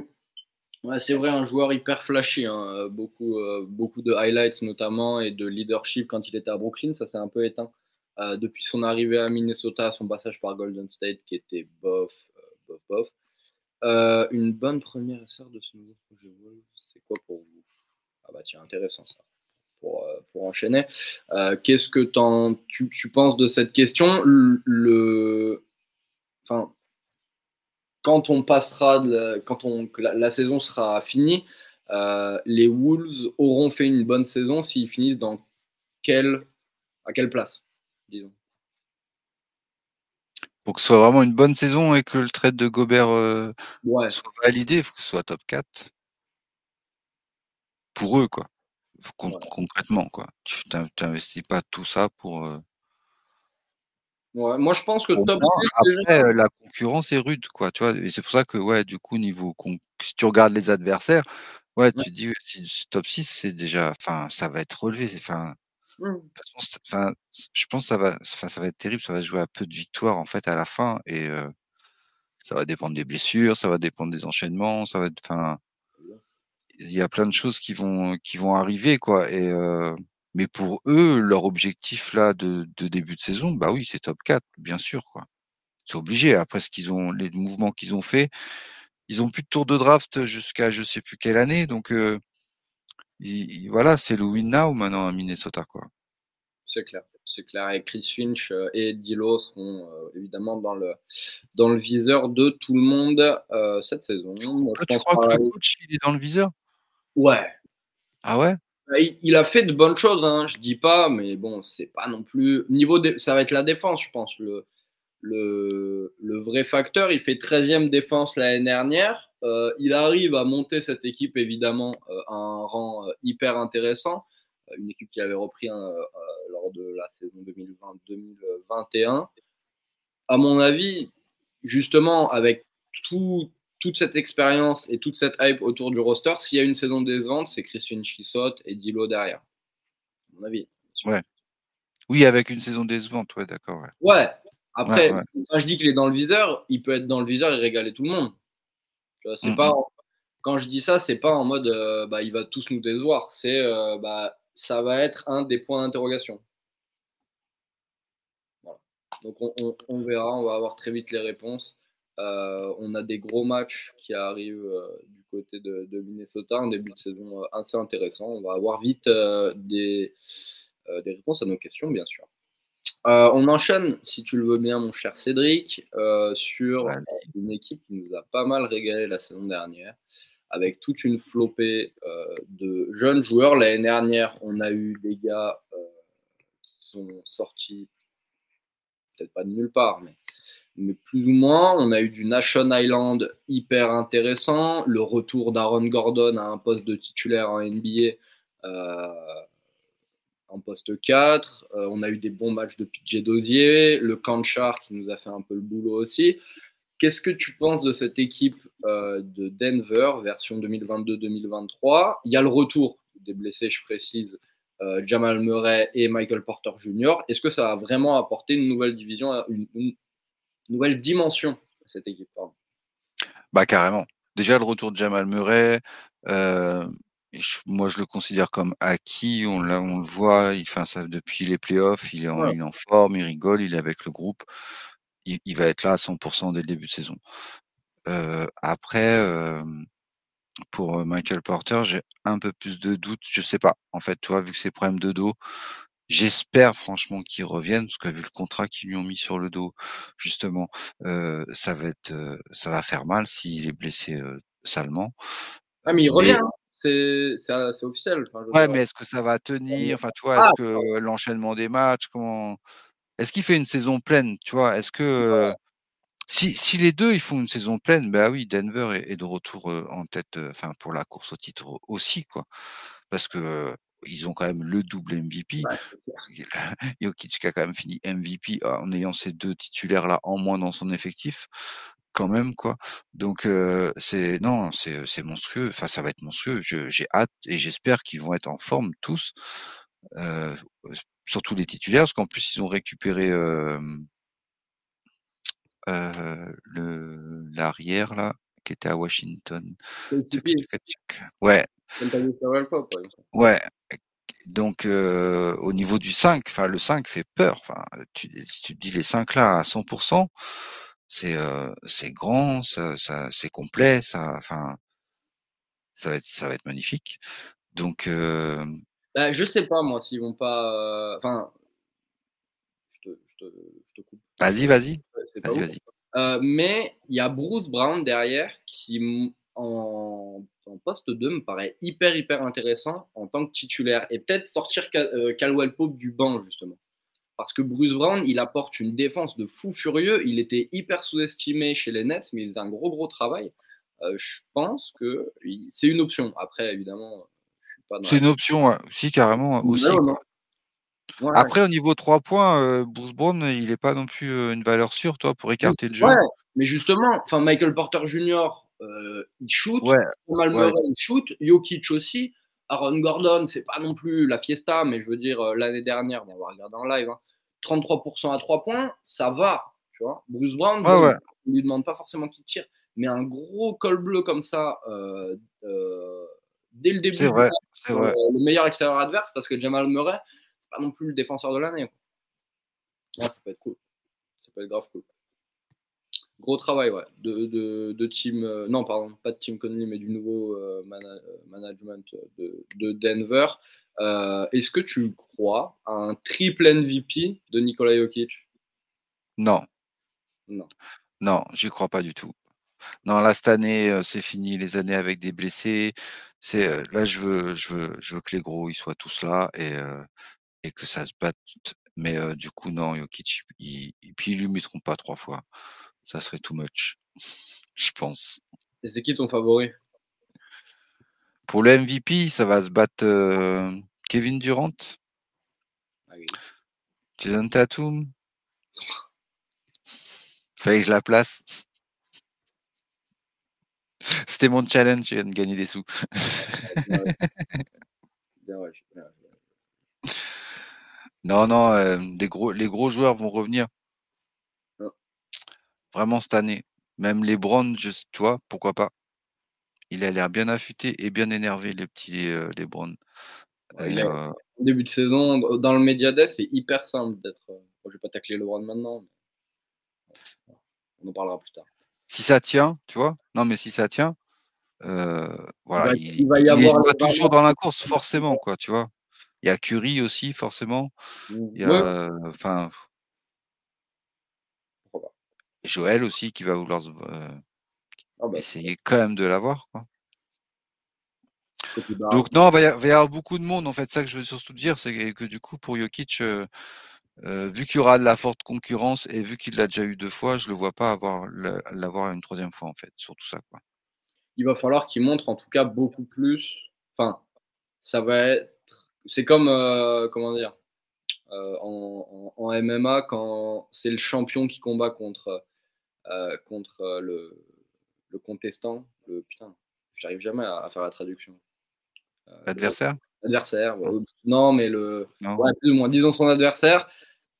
Ouais, c'est vrai, un joueur hyper flashy. Hein. Beaucoup, beaucoup de highlights notamment et de leadership quand il était à Brooklyn, ça s'est un peu éteint. depuis son arrivée à Minnesota, son passage par Golden State qui était bof, bof, bof. Euh, une bonne première sœur de ce nouveau projet c'est quoi pour vous? Ah bah tiens, intéressant ça. Pour, euh, pour enchaîner, euh, qu'est-ce que tu, tu, penses de cette question? Le, enfin, quand on passera, de, quand on, la, la, saison sera finie, les Wolves auront fait une bonne saison s'ils finissent dans quelle, à quelle place, disons? Pour que ce soit vraiment une bonne saison et que le trade de Gobert euh, soit validé, il faut que ce soit top 4. Pour eux, quoi. Concrètement, quoi. Tu n'investis pas tout ça pour. Euh moi, je pense que top 6, Après, euh, la concurrence est rude, quoi. Tu vois, et c'est pour ça que, ouais, du coup, niveau si tu regardes les adversaires, ouais, tu dis si, top 6, c'est déjà. Enfin, ça va être relevé. Enfin, Mmh. Enfin, je pense que ça va, enfin, ça va être terrible. Ça va se jouer à peu de victoires en fait à la fin, et ça va dépendre des blessures, ça va dépendre des enchaînements, ça va être, enfin, il y a plein de choses qui vont qui vont arriver quoi. Et mais pour eux, leur objectif là de, de début de saison, bah oui, c'est top 4, bien sûr quoi. C'est obligé. Après ce qu'ils ont, les mouvements qu'ils ont fait, ils ont plus de tour de draft jusqu'à je sais plus quelle année, donc voilà, c'est le win now maintenant à Minnesota, quoi. C'est clair, c'est clair. Et Chris Finch euh, et Dilo seront euh, évidemment dans le, dans le viseur de tout le monde euh, cette saison. Tu crois que le coach il est dans le viseur? Ouais. Ah ouais? Bah, il, a fait de bonnes choses, hein, je dis pas, mais bon, c'est pas non plus. Niveau ça va être la défense, je pense. Le, le, le vrai facteur, il fait 13e défense l'année dernière. Euh, il arrive à monter cette équipe évidemment euh, à un rang euh, hyper intéressant, une équipe qui avait repris lors de la saison 2020-2021. À mon avis, justement, avec toute cette expérience et toute cette hype autour du roster, s'il y a une saison décevante, c'est Chris Finch qui saute et Dilo derrière. À mon avis. Ouais. Oui, avec une saison décevante, ouais, d'accord. Ouais. Après, Quand je dis qu'il est dans le viseur, il peut être dans le viseur et régaler tout le monde. C'est pas quand je dis ça, c'est pas en mode euh, bah, il va tous nous décevoir. C'est euh, bah, ça va être un des points d'interrogation. Donc on, verra, on va avoir très vite les réponses. Euh, on a des gros matchs qui arrivent du côté de, Minnesota, un début de saison assez intéressant. On va avoir vite des, des réponses à nos questions, bien sûr. On enchaîne, si tu le veux bien, mon cher Cédric, sur une équipe qui nous a pas mal régalé la saison dernière avec toute une flopée euh, de jeunes joueurs. L'année dernière, on a eu des gars euh, qui sont sortis, peut-être pas de nulle part, mais, mais, plus ou moins. On a eu du Nation Island hyper intéressant, le retour d'Aaron Gordon à un poste de titulaire en NBA. Euh, en poste 4, on a eu des bons matchs de PJ Dozier, le Canchar qui nous a fait un peu le boulot aussi. Qu'est-ce que tu penses de cette équipe euh, de Denver, version 2022-2023 Il y a le retour des blessés, je précise, euh, Jamal Murray et Michael Porter Jr. Est-ce que ça a vraiment apporté une nouvelle division, une, nouvelle dimension à cette équipe Bah carrément. Déjà le retour de Jamal Murray, euh, moi je le considère comme acquis. On, on le voit, il ça depuis les playoffs, il est, en, il est en forme, il rigole, il est avec le groupe il, va être là à 100% dès le début de saison. après, pour Michael Porter, j'ai un peu plus de doutes. Je sais pas. En fait, toi, vu que c'est problème de dos, j'espère franchement qu'il revienne parce que vu le contrat qu'ils lui ont mis sur le dos, justement, ça va être, ça va faire mal s'il est blessé salement. Ah mais il revient. Hein. C'est officiel. ouais, mais est-ce que ça va tenir? Enfin, toi, est-ce ah, que l'enchaînement des matchs, comment est-ce qu'il fait une saison pleine Tu vois, est-ce que si, si, les deux ils font une saison pleine, bah oui, Denver est, de retour en tête, enfin pour la course au titre aussi, quoi, parce que ils ont quand même le double MVP. Jokic qui a quand même fini MVP en ayant ces deux titulaires là en moins dans son effectif, quand même quoi. Donc c'est non, c'est monstrueux. Enfin, ça va être monstrueux. J'ai hâte et j'espère qu'ils vont être en forme tous surtout les titulaires, parce qu'en plus ils ont récupéré euh, le l'arrière là qui était à Washington. Ouais. Ouais. Donc au niveau du 5, enfin le 5 fait peur. Enfin, tu, si tu dis les 5 là à 100%, c'est c'est grand, ça, ça c'est complet, ça, enfin, ça va être ça va être magnifique. Donc bah, je sais pas, moi, s'ils vont pas. Euh, enfin, je te, je, te, je te, coupe. Vas-y, vas-y. Vas vas euh, mais il y a Bruce Brown derrière qui, en, en, poste 2, me paraît hyper, hyper intéressant en tant que titulaire. Et peut-être sortir euh, Calwell Pope du banc, justement. Parce que Bruce Brown, il apporte une défense de fou furieux. Il était hyper sous-estimé chez les Nets, mais il faisait un gros, gros travail. je pense que c'est une option. Après, évidemment c'est une option, si carrément aussi. Après, au niveau 3 points, euh, Bruce Brown, il n'est pas non plus euh, une valeur sûre, toi, pour écarter le jeu. mais justement, Michael Porter Jr., euh, il shoot, il shoot, Jokic aussi, Aaron Gordon, c'est pas non plus la fiesta, mais je veux dire, l'année dernière, on va regarder en live, 33% hein, à 3 points, ça va, tu vois. Bruce Brown, on ne lui demande pas forcément qu'il tire, mais un gros col bleu comme ça, dès le début le meilleur extérieur adverse parce que Jamal Murray, c'est pas non plus le défenseur de l'année. ça peut être cool. Ça peut être grave cool. Gros travail, ouais, de, de, team. Euh, non, pardon, pas de team Conley, mais du nouveau euh, euh, management de, Denver. Est-ce que tu crois à un triple MVP de Nikola Jokic? Non. Non. Non, j'y crois pas du tout. Non, là, cette année, c'est fini, les années avec des blessés. C'est là, je veux, je veux, je veux que les gros ils soient tous là et, et que ça se batte. Mais du coup, non, Jokic, puis ils lui mettront pas trois fois. Ça serait too much, je pense. Et c'est qui ton favori? Pour le MVP, ça va se battre Kevin Durant. Ah Jason Tatum. Fallait que je la place. C'était mon challenge, je viens de gagner des sous. non, non, euh, les, gros, les gros joueurs vont revenir. Vraiment cette année. Même les Browns, toi, pourquoi pas? Il a l'air bien affûté et bien énervé, les petits euh. Euh, début de saison, dans le Mediades, c'est hyper simple d'être. Je je vais pas tacler le Brown maintenant. On en parlera plus tard. Si ça tient, tu vois Non, mais si ça tient, voilà, il, va, y avoir toujours dans la course, forcément, quoi, tu vois. Il y a Curie aussi, forcément. Il y a, enfin, Joël aussi qui va vouloir ah bah. essayer quand même de l'avoir, quoi. Donc non, il va, y avoir beaucoup de monde en fait. Ça que je veux surtout dire, c'est que du coup pour Jokic, vu qu'il y aura de la forte concurrence et vu qu'il l'a déjà eu deux fois, je le vois pas avoir l'avoir une troisième fois en fait. Surtout ça quoi il va falloir qu'il montre en tout cas beaucoup plus. Enfin, ça va être. C'est comme, euh, comment dire, euh, en, MMA, quand c'est le champion qui combat contre, euh, contre le, le, contestant. Le, putain, j'arrive jamais à, faire la traduction. L'adversaire? Adversaire, non, mais le. Ouais, plus ou moins, disons son adversaire.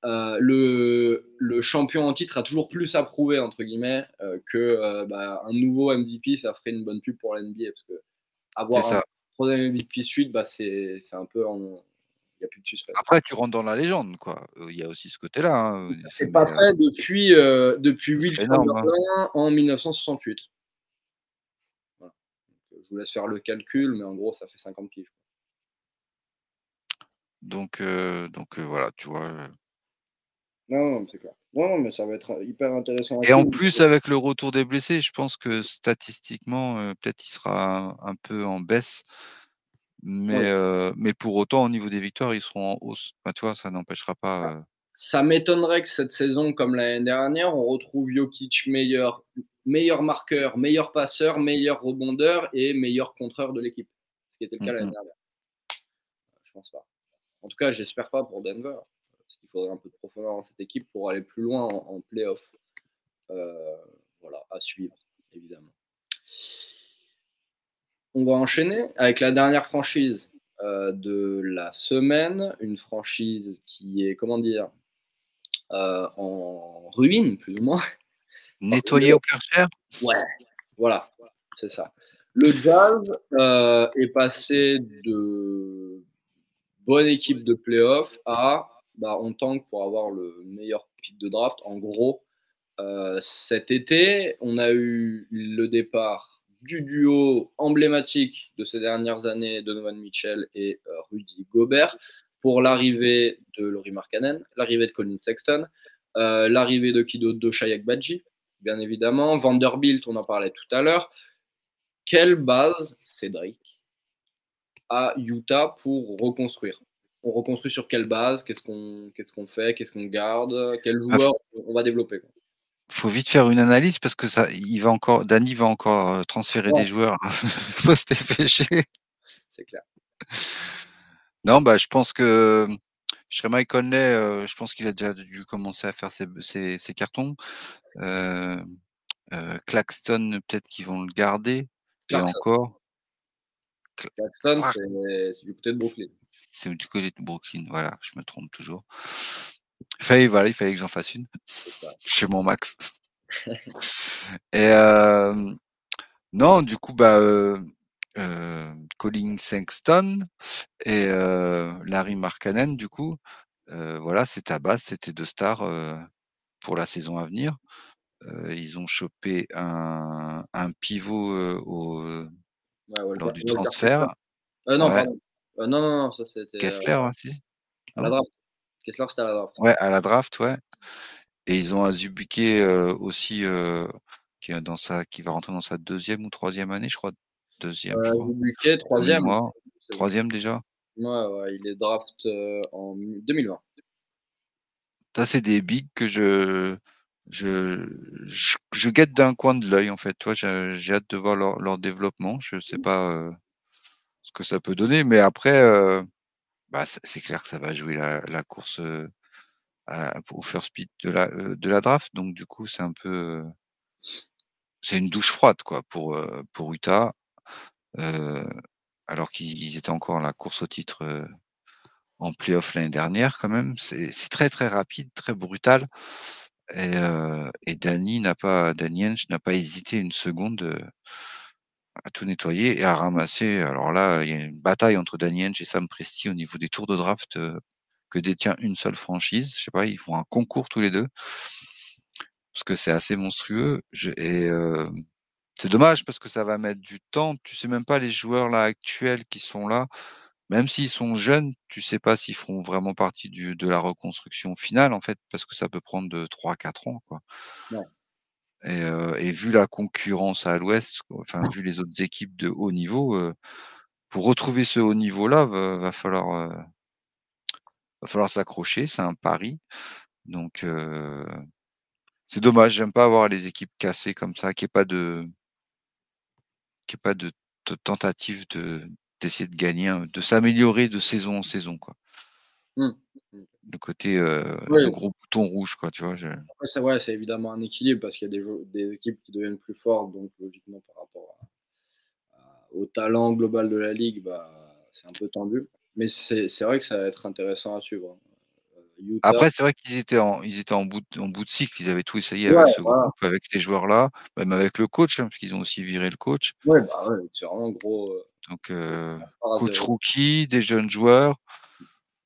Euh, le, champion en titre a toujours plus à prouver, entre guillemets, euh, que euh, bah, un nouveau MVP, ça ferait une bonne pub pour l'NBA. Parce que avoir un troisième MVP suite, bah, c'est un peu en. Il n'y a plus de suspense. Après, tu rentres dans la légende, quoi. Il y a aussi ce côté-là. Hein, c'est pas fait depuis, depuis Will hein. en 1968. Je vous laisse faire le calcul, mais en gros, ça fait 50 piges. Donc, donc voilà, tu vois. Non, c'est clair. Non, mais ça va être hyper intéressant. Et en plus, avec le retour des blessés, je pense que statistiquement, euh, peut-être il sera un, peu en baisse. Mais, euh, mais pour autant, au niveau des victoires, ils seront en hausse. tu vois, ça n'empêchera pas. Ah, euh ça m'étonnerait que cette saison, comme l'année dernière, on retrouve Jokic meilleur, meilleur marqueur, meilleur passeur, meilleur rebondeur et meilleur contreur de l'équipe. Ce qui était le cas l'année dernière. Je pense pas. En tout cas, j'espère pas pour Denver il faudrait un peu de profondeur dans cette équipe pour aller plus loin en, playoff. Euh, voilà, à suivre, évidemment. On va enchaîner avec la dernière franchise euh, de la semaine, une franchise qui est, comment dire, euh, en ruine, plus ou moins. Nettoyée au Karcher? Ouais, voilà, c'est ça. Le Jazz est passé de bonne équipe de playoff à bah, on tank pour avoir le meilleur pick de draft. En gros, euh, cet été, on a eu le départ du duo emblématique de ces dernières années, Donovan Mitchell et euh, Rudy Gobert, pour l'arrivée de Laurie Markkanen, l'arrivée de Colin Sexton, euh, l'arrivée de Kido Doshayek Badji, bien évidemment, Vanderbilt, on en parlait tout à l'heure. Quelle base, Cédric, à Utah pour reconstruire? On reconstruit sur quelle base, qu'est-ce qu'on qu'est-ce qu'on fait, qu'est-ce qu'on garde, quel ah, joueur on va développer? Il faut vite faire une analyse parce que ça, il va encore, Danny va encore euh, transférer des joueurs. Post C'est clair. Non, bah, je pense que Mike Conley, euh, je pense qu'il a déjà dû commencer à faire ses, cartons. Euh, Claxton, peut-être qu'ils vont le garder. Et encore. Claxton, c'est du côté de Brooklyn. C'est du côté de Brooklyn, voilà, je me trompe toujours. Il fallait, voilà, il fallait que j'en fasse une chez mon Max. et euh, non, du coup, bah, euh, euh, Colin Sexton et Larry Markkanen, du coup, voilà, c'était à base, c'était deux stars pour la saison à venir. ils ont chopé un, un pivot au, lors du transfert. non. Euh, non, non, non, ça c'était. Kessler, euh, si. À la draft. Kessler, c'était à la draft. Ouais, à la draft, ouais. Et ils ont Azubuike euh, aussi, qui, est dans sa, qui va rentrer dans sa deuxième ou troisième année, je crois. Deuxième. Euh, troisième. Troisième déjà. Ouais, ouais, il est draft en 2020. Ça, c'est des bigs que je, je, je, guette d'un coin de l'œil, en fait. Toi, j'ai hâte de voir leur, leur développement. Je sais pas ce que ça peut donner. Mais après, bah, c'est clair que ça va jouer la, course au first pick de la, de la draft. Donc du coup, c'est un peu c'est une douche froide quoi pour, pour Utah. Alors qu'ils étaient encore à la course au titre en playoff l'année dernière quand même. C'est très très rapide, très brutal. Et, et Danny n'a pas, n'a pas hésité une seconde à tout nettoyer et à ramasser. Alors là, il y a une bataille entre Danny et Sam Presti au niveau des tours de draft que détient une seule franchise. Je sais pas, ils font un concours tous les deux parce que c'est assez monstrueux. C'est dommage parce que ça va mettre du temps. Tu sais même pas les joueurs là actuels qui sont là, même s'ils sont jeunes, tu sais pas s'ils feront vraiment partie du, de la reconstruction finale en fait, parce que ça peut prendre de 3-4 ans quoi. Et, vu la concurrence à l'Ouest, enfin vu les autres équipes de haut niveau, pour retrouver ce haut niveau là, va, va falloir va falloir s'accrocher, c'est un pari. Donc c'est dommage, j'aime pas avoir les équipes cassées comme ça, qu'il n'y ait pas de qu'il ait pas de, tentative de d'essayer de gagner, de s'améliorer de saison en saison quoi. Mmh. Le côté le gros bouton rouge quoi, tu vois. c'est ouais, c'est évidemment un équilibre parce qu'il y a des, des équipes qui deviennent plus fortes, donc logiquement par rapport au talent global de la ligue, bah, c'est un peu tendu. Mais c'est vrai que ça va être intéressant à suivre. Hein. Après, c'est vrai qu'ils étaient en, ils étaient en bout, de, en bout de cycle. Ils avaient tout essayé avec ce groupe, avec ces joueurs-là, même avec le coach, hein, parce qu'ils ont aussi viré le coach. Ouais, bah ouais, c'est vraiment gros. Euh, donc, euh, coach rookie, des jeunes joueurs.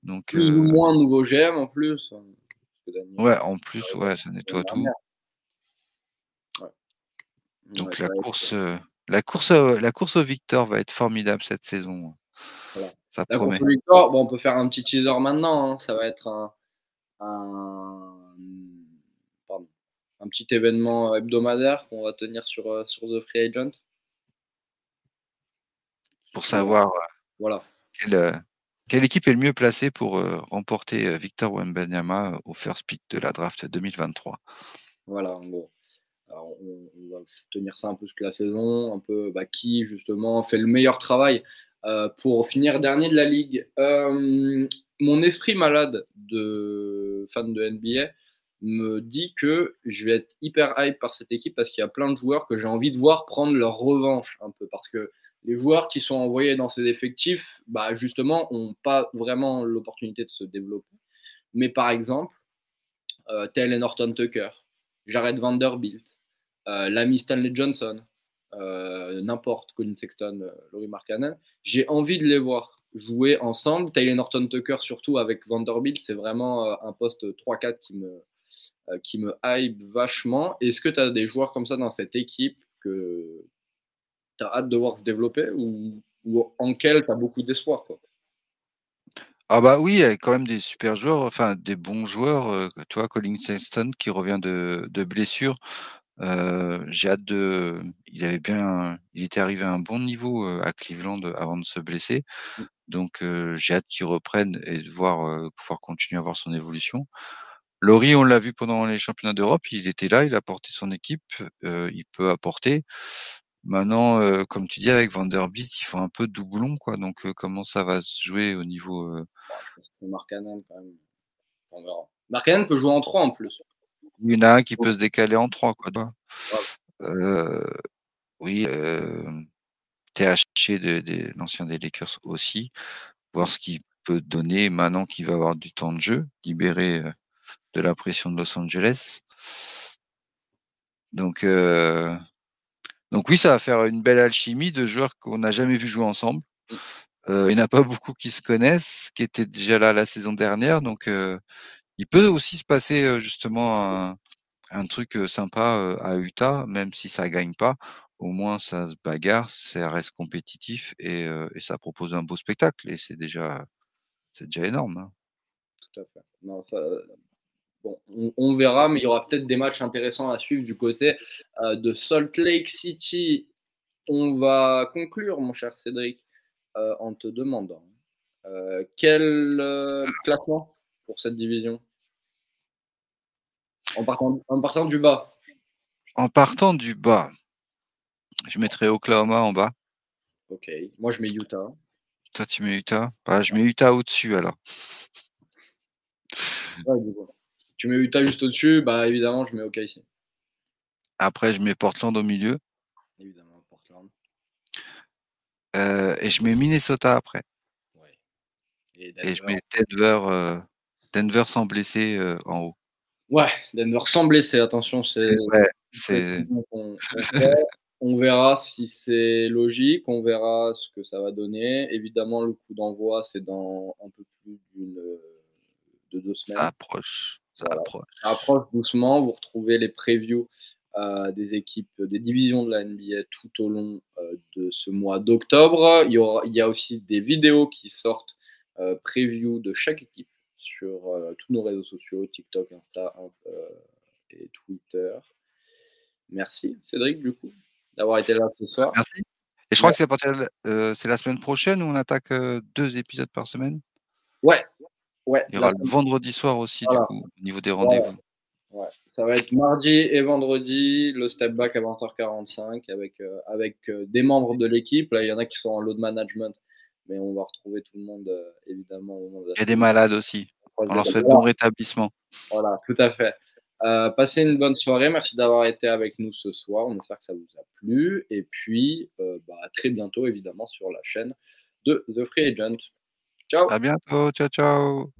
Donc, plus ou euh moins nouveau GM en plus. Hein, ouais, en plus, ouais, ça nettoie tout. Donc la course, la course, la course au Victor va être formidable cette saison. Ça promet. Victor, bon, on peut faire un petit teaser maintenant. Hein. Ça va être un, un, un petit événement hebdomadaire qu'on va tenir sur, euh, sur The Free Agent. Pour savoir euh, voilà. Euh, quelle, équipe est le mieux placée pour remporter Victor Wembanyama au first pick de la draft 2023. Voilà, bon. on, va tenir ça un peu toute la saison, un peu bah, qui justement fait le meilleur travail pour finir dernier de la ligue mon esprit malade de fan de NBA me dit que je vais être hyper hype par cette équipe parce qu'il y a plein de joueurs que j'ai envie de voir prendre leur revanche un peu parce que les joueurs qui sont envoyés dans ces effectifs, bah justement, n'ont pas vraiment l'opportunité de se développer. Mais par exemple, euh, Norton Tucker, Jared Vanderbilt, euh, l'ami Stanley Johnson, euh, n'importe, Colin Sexton, euh, Laurie Markkanen, j'ai envie de les voir jouer ensemble. Taylor Norton Tucker, surtout avec Vanderbilt, c'est vraiment euh, un poste 3-4 qui me, euh, qui me hype vachement. Est-ce que tu as des joueurs comme ça dans cette équipe que tu as hâte de voir se développer ou, en quel tu as beaucoup d'espoir ah bah oui, il y a quand même des super joueurs, enfin des bons joueurs. Euh, tu vois, Colin Sexton qui revient de, de blessure. J'ai hâte de. Il avait bien, il était arrivé à un bon niveau à Cleveland avant de se blesser. Mmh. Donc j'ai hâte qu'il reprenne et de voir pouvoir continuer à voir son évolution. Laurie, on l'a vu pendant les championnats d'Europe, il était là, il a porté son équipe, il peut apporter. Maintenant, comme tu dis avec Vanderbilt, il faut un peu de doublon, quoi. Donc comment ça va se jouer au niveau bah, que Markkanen quand même. On verra. Markkanen peut jouer en 3 en plus. Il y en a un qui peut se décaler en 3, quoi. oui, THC de, l'ancien des Lakers aussi, voir ce qu'il peut donner maintenant qu'il va avoir du temps de jeu, libéré euh, de la pression de Los Angeles. Donc, euh, donc oui, ça va faire une belle alchimie de joueurs qu'on n'a jamais vu jouer ensemble. Euh, il n'y en a pas beaucoup qui se connaissent, qui étaient déjà là la saison dernière. Donc, il peut aussi se passer justement un, truc sympa à Utah, même si ça gagne pas au moins ça se bagarre, ça reste compétitif et, ça propose un beau spectacle et c'est déjà, énorme. Hein. Tout à fait. Bon, on, verra, mais il y aura peut-être des matchs intéressants à suivre du côté de Salt Lake City. On va conclure, mon cher Cédric, en te demandant quel classement pour cette division? En partant, en partant du bas. En partant du bas, je mettrais Oklahoma en bas. Ok. Moi, je mets Utah. Toi, tu mets Utah? Bah, Je mets Utah au-dessus alors. Tu mets Utah juste au-dessus, bah évidemment, je mets OKC. Après, je mets Portland au milieu. Évidemment, Portland. Euh, et je mets Minnesota après. Ouais. Et, je mets Denver, euh, Denver sans blessé euh, en haut. Ouais, Denver sans blessé, attention, c'est. Ouais, c'est. On, verra si c'est logique, on verra ce que ça va donner. Évidemment, le coup d'envoi, c'est dans un peu plus d'une de deux semaines. Ça approche. Ça approche. Ça approche doucement. Vous retrouvez les previews euh, des équipes, des divisions de la NBA tout au long euh, de ce mois d'octobre. Il, y aura, il y a aussi des vidéos qui sortent euh, preview de chaque équipe sur tous nos réseaux sociaux, TikTok, Insta et Twitter. Merci Cédric du coup d'avoir été là ce soir. Merci. Et je crois que c'est la semaine prochaine où on attaque deux épisodes par semaine. Ouais, Ouais, Il y aura le vendredi soir aussi, du coup, au niveau des rendez-vous. Ouais. Ça va être mardi et vendredi, le step back à 20h45 avec, euh, avec euh, des membres de l'équipe. Là, il y en a qui sont en load management, mais on va retrouver tout le monde, euh, évidemment. Au il y a des malades aussi. On leur souhaite bon rétablissement. Voilà, tout à fait. passez une bonne soirée. Merci d'avoir été avec nous ce soir. On espère que ça vous a plu. Et puis, bah, à très bientôt, évidemment, sur la chaîne de The Free Agent. Ciao. À bientôt. Ciao, ciao.